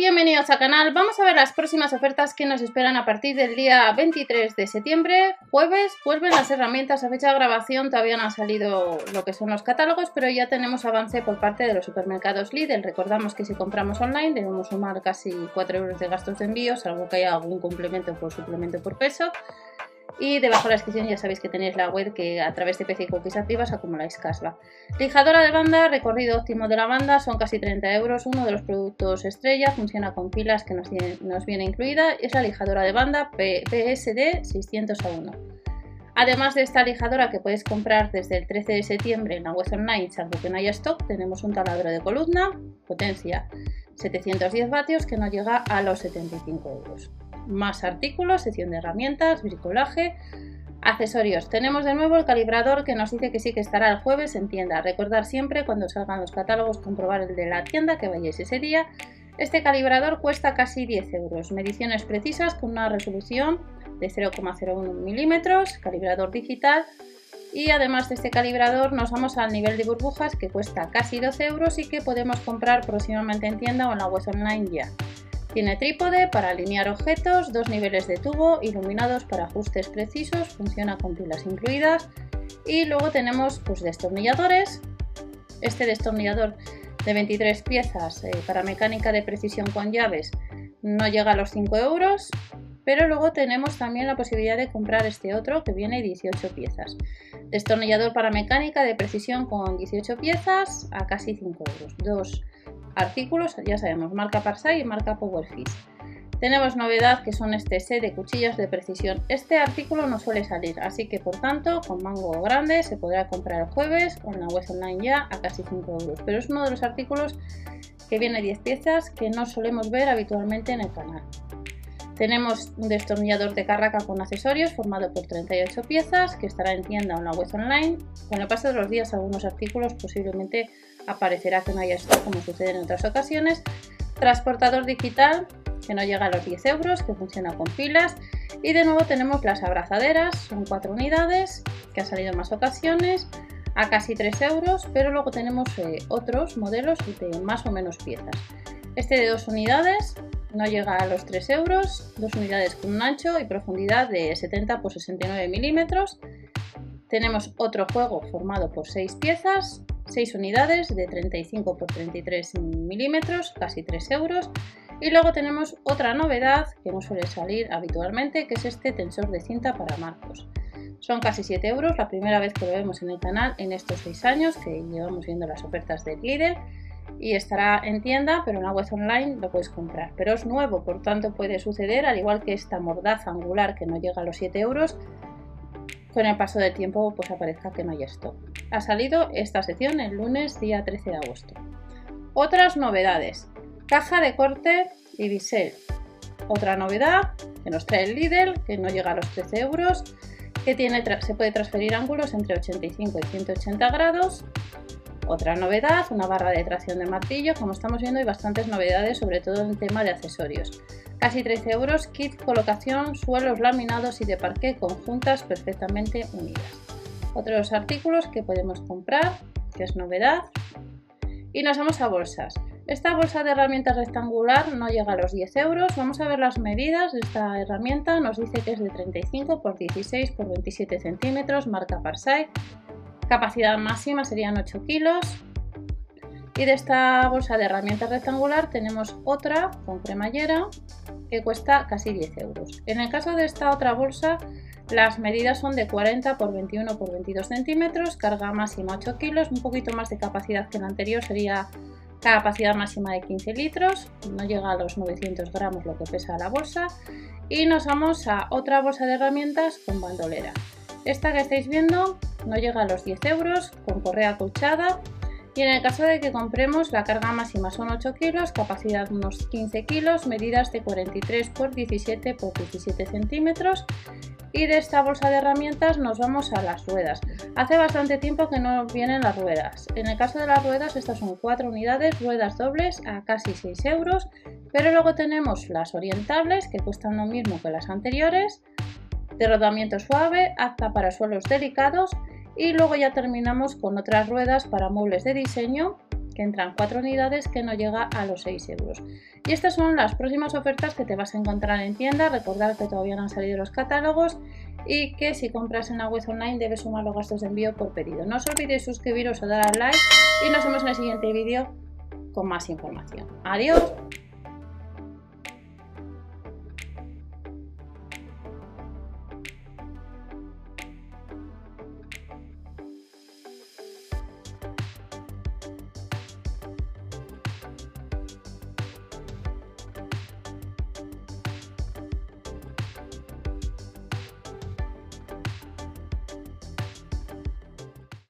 bienvenidos al canal. Vamos a ver las próximas ofertas que nos esperan a partir del día 23 de septiembre, jueves. Vuelven las herramientas a fecha de grabación, todavía no han salido lo que son los catálogos, pero ya tenemos avance por parte de los supermercados Lidl. Recordamos que si compramos online debemos sumar casi 4 euros de gastos de envío, salvo que haya algún complemento por suplemento por peso. Y debajo de la descripción ya sabéis que tenéis la web que a través de PC cookies activas acumuláis casva. Lijadora de banda, recorrido óptimo de la banda, son casi 30 euros. Uno de los productos estrella, funciona con pilas que nos, viene incluida. Es la lijadora de banda PSD 600 a 1. Además de esta lijadora que podéis comprar desde el 13 de septiembre en la web online, salvo no haya stock, tenemos un taladro de columna, potencia 710 vatios que no llega a los 75 euros más artículos, sección de herramientas, bricolaje, accesorios. Tenemos de nuevo el calibrador que nos dice que sí que estará el jueves en tienda. Recordar siempre cuando salgan los catálogos comprobar el de la tienda que vayáis ese día. Este calibrador cuesta casi 10 euros. Mediciones precisas con una resolución de 0,01 milímetros, calibrador digital. Y además de este calibrador nos vamos al nivel de burbujas que cuesta casi 12 euros y que podemos comprar próximamente en tienda o en la web online ya. Tiene trípode para alinear objetos, dos niveles de tubo iluminados para ajustes precisos, funciona con pilas incluidas y luego tenemos pues, destornilladores. Este destornillador de 23 piezas eh, para mecánica de precisión con llaves no llega a los 5 euros, pero luego tenemos también la posibilidad de comprar este otro que viene 18 piezas. Destornillador para mecánica de precisión con 18 piezas a casi 5 euros. Dos artículos, ya sabemos, marca Parsai y marca Powerfish. Tenemos novedad que son este set de cuchillas de precisión. Este artículo no suele salir, así que por tanto con mango grande se podrá comprar el jueves o en la web online ya a casi 5 euros. Pero es uno de los artículos que viene 10 piezas que no solemos ver habitualmente en el canal. Tenemos un destornillador de carraca con accesorios formado por 38 piezas que estará en tienda o en la web online. Con el paso de los días algunos artículos posiblemente aparecerá que no haya esto como sucede en otras ocasiones. Transportador digital que no llega a los 10 euros, que funciona con pilas. Y de nuevo tenemos las abrazaderas, son 4 unidades, que ha salido en más ocasiones, a casi 3 euros, pero luego tenemos eh, otros modelos de más o menos piezas. Este de 2 unidades no llega a los 3 euros, 2 unidades con un ancho y profundidad de 70 por 69 milímetros. Tenemos otro juego formado por 6 piezas, 6 unidades de 35 por 33 milímetros, casi 3 euros. Y luego tenemos otra novedad que no suele salir habitualmente, que es este tensor de cinta para marcos. Son casi 7 euros, la primera vez que lo vemos en el canal en estos 6 años que llevamos viendo las ofertas de Lidl y estará en tienda, pero en la web online lo puedes comprar. Pero es nuevo, por tanto puede suceder, al igual que esta mordaza angular que no llega a los 7 euros, con el paso del tiempo pues aparezca que no hay stock. Ha salido esta sección el lunes día 13 de agosto. Otras novedades. Caja de corte y bisel. Otra novedad que nos trae el Lidl, que no llega a los 13 euros, que tiene, se puede transferir ángulos entre 85 y 180 grados. Otra novedad, una barra de tracción de martillo. Como estamos viendo hay bastantes novedades, sobre todo en tema de accesorios. Casi 13 euros, kit colocación, suelos laminados y de parqué conjuntas perfectamente unidas. Otros artículos que podemos comprar, que es novedad. Y nos vamos a bolsas. Esta bolsa de herramientas rectangular no llega a los 10 euros. Vamos a ver las medidas de esta herramienta. Nos dice que es de 35 por 16 por 27 centímetros, marca Parsai. Capacidad máxima serían 8 kilos. Y de esta bolsa de herramientas rectangular tenemos otra con cremallera que cuesta casi 10 euros. En el caso de esta otra bolsa, las medidas son de 40 por 21 por 22 centímetros, carga máxima 8 kilos, un poquito más de capacidad que la anterior sería capacidad máxima de 15 litros, no llega a los 900 gramos lo que pesa la bolsa. Y nos vamos a otra bolsa de herramientas con bandolera. Esta que estáis viendo no llega a los 10 euros, con correa acolchada, y en el caso de que compremos, la carga máxima son 8 kilos, capacidad unos 15 kilos, medidas de 43 por 17 por 17 centímetros. Y de esta bolsa de herramientas nos vamos a las ruedas. Hace bastante tiempo que no vienen las ruedas. En el caso de las ruedas, estas son 4 unidades, ruedas dobles a casi 6 euros. Pero luego tenemos las orientables, que cuestan lo mismo que las anteriores, de rodamiento suave, apta para suelos delicados, y luego ya terminamos con otras ruedas para muebles de diseño que entran 4 unidades que no llega a los 6 euros. Y estas son las próximas ofertas que te vas a encontrar en tienda. Recordad que todavía no han salido los catálogos y que si compras en la web online debes sumar los gastos de envío por pedido. No os olvidéis suscribiros o dar al like y nos vemos en el siguiente vídeo con más información. Adiós.